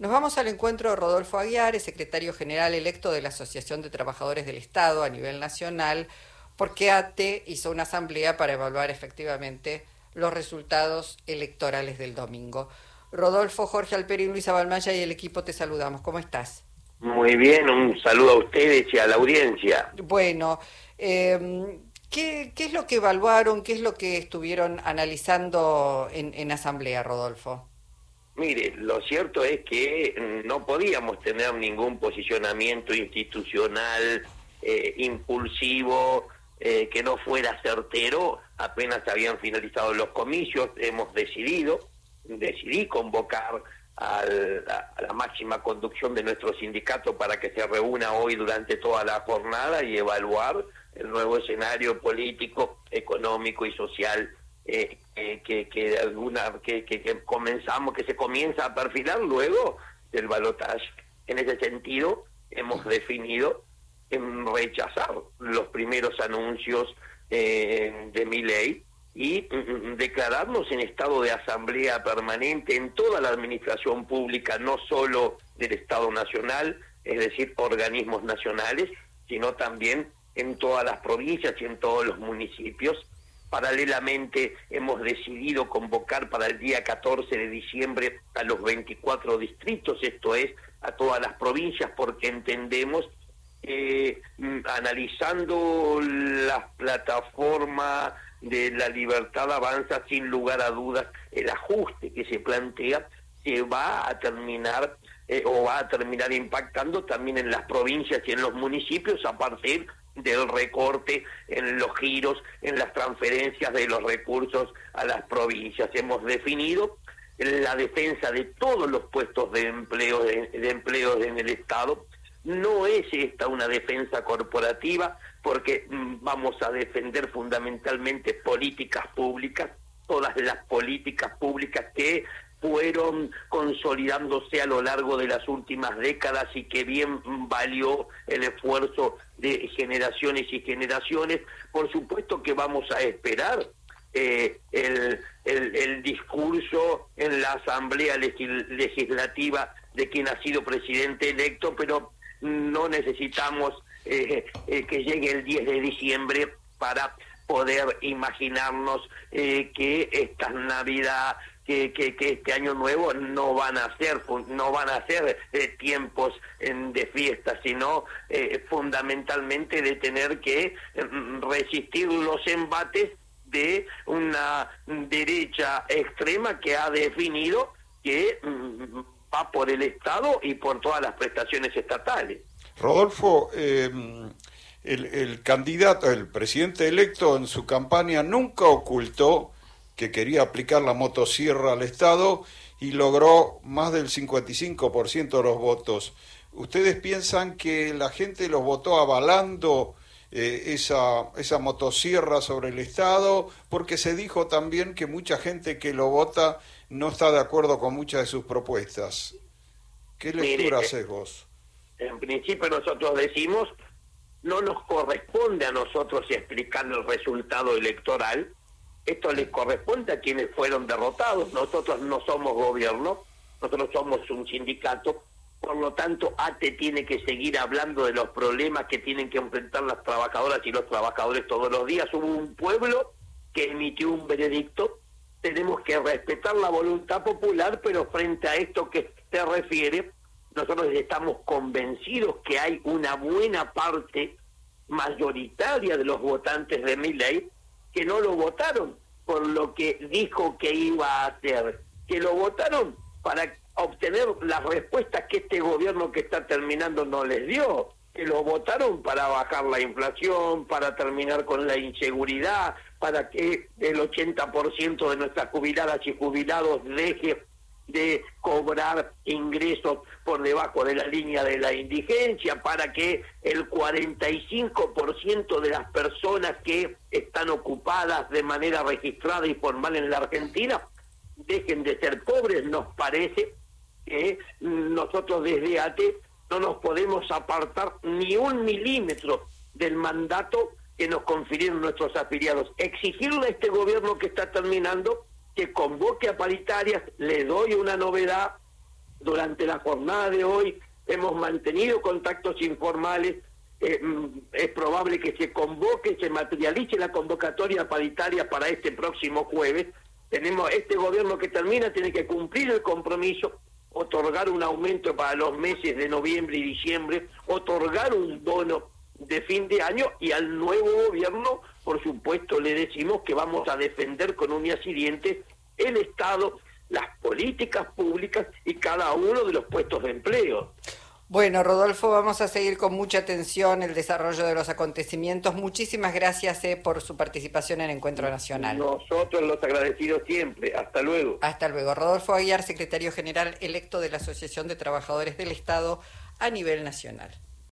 Nos vamos al encuentro de Rodolfo Aguiar, secretario general electo de la Asociación de Trabajadores del Estado a nivel nacional, porque ATE hizo una asamblea para evaluar efectivamente los resultados electorales del domingo. Rodolfo, Jorge Alperín, Luisa Balmaya y el equipo te saludamos. ¿Cómo estás? Muy bien, un saludo a ustedes y a la audiencia. Bueno, eh, ¿qué, es lo que evaluaron? ¿Qué es lo que estuvieron analizando en asamblea, Rodolfo? Mire, lo cierto es que no podíamos tener ningún posicionamiento institucional eh, impulsivo eh, que no fuera certero. Apenas habían finalizado los comicios, hemos decidido, decidí convocar a la máxima conducción de nuestro sindicato para que se reúna hoy durante toda la jornada y evaluar el nuevo escenario político, económico y social eh, que, que, alguna que, que, comenzamos, que se comienza a perfilar luego del balotaje. En ese sentido, hemos definido en rechazar los primeros anuncios eh, de mi ley y mm, mm, declararnos en estado de asamblea permanente en toda la administración pública, no solo del Estado Nacional, es decir, organismos nacionales, sino también en todas las provincias y en todos los municipios, Paralelamente hemos decidido convocar para el día 14 de diciembre a los 24 distritos, esto es, a todas las provincias, porque entendemos, eh, analizando la plataforma de la libertad avanza, sin lugar a dudas, el ajuste que se plantea se va a terminar eh, o va a terminar impactando también en las provincias y en los municipios a partir del recorte en los giros, en las transferencias de los recursos a las provincias. Hemos definido la defensa de todos los puestos de empleo, de, empleo en el Estado. No es esta una defensa corporativa, porque mm, vamos a defender fundamentalmente políticas públicas, todas las políticas públicas que fueron consolidándose a lo largo de las últimas décadas y que bien valió el esfuerzo de generaciones y generaciones. Por supuesto que vamos a esperar eh, el, el, discurso en la Asamblea Legislativa de quien ha sido presidente electo, pero no necesitamos eh, eh, que llegue el 10 de diciembre para poder imaginarnos que esta Navidad que, este año nuevo no van a ser no van a ser eh, tiempos de fiesta sino eh, fundamentalmente de tener que mm, resistir los embates de una derecha extrema que ha definido que mm, va por el Estado y por todas las prestaciones estatales. Rodolfo, em, el, el candidato, el presidente electo en su campaña nunca ocultó que quería aplicar la motosierra al Estado y logró más del 55% de los votos. ¿Ustedes piensan que la gente los votó avalando eh, esa, esa motosierra sobre el Estado? Porque se dijo también que mucha gente que lo vota no está de acuerdo con muchas de sus propuestas. ¿Qué lectura eh, haces vos? En principio nosotros decimos, no nos corresponde a nosotros explicar el resultado electoral, esto les corresponde a quienes fueron derrotados. Nosotros no somos gobierno, nosotros somos un sindicato. Por lo tanto, ATE tiene que seguir hablando de los problemas que tienen que enfrentar las trabajadoras y los trabajadores todos los días. Hubo un pueblo que emitió un veredicto. Tenemos que respetar la voluntad popular, pero frente a esto que se refiere, nosotros estamos convencidos que hay una buena parte mayoritaria de los votantes de mi ley que no lo votaron por lo que dijo que iba a hacer, que lo votaron para obtener las respuestas que este gobierno que está terminando no les dio, que lo votaron para bajar la inflación, para terminar con la inseguridad, para que el 80% de nuestras jubiladas y jubilados deje de cobrar ingresos por debajo de la línea de la indigencia, para que el 45% de las personas que están ocupadas de manera registrada y formal en la Argentina dejen de ser pobres, nos parece que nosotros desde ATE no nos podemos apartar ni un milímetro del mandato que nos confirieron nuestros afiliados. Exigirle a este gobierno que está terminando que convoque a paritarias, le doy una novedad, durante la jornada de hoy hemos mantenido contactos informales. Eh, mm, es probable que se convoque, se materialice la convocatoria paritaria para este próximo jueves. Tenemos este gobierno que termina, tiene que cumplir el compromiso, otorgar un aumento para los meses de noviembre y diciembre, otorgar un bono de fin de año y al nuevo gobierno, por supuesto, le decimos que vamos a defender con uñas y dientes el Estado, las políticas públicas y cada uno de los puestos de empleo. Bueno, Rodolfo, vamos a seguir con mucha atención el desarrollo de los acontecimientos. Muchísimas gracias eh, por su participación en Encuentro Nacional. Nosotros los agradecidos siempre. Hasta luego. Hasta luego. Rodolfo Aguiar, secretario general electo de la Asociación de Trabajadores del Estado a nivel nacional.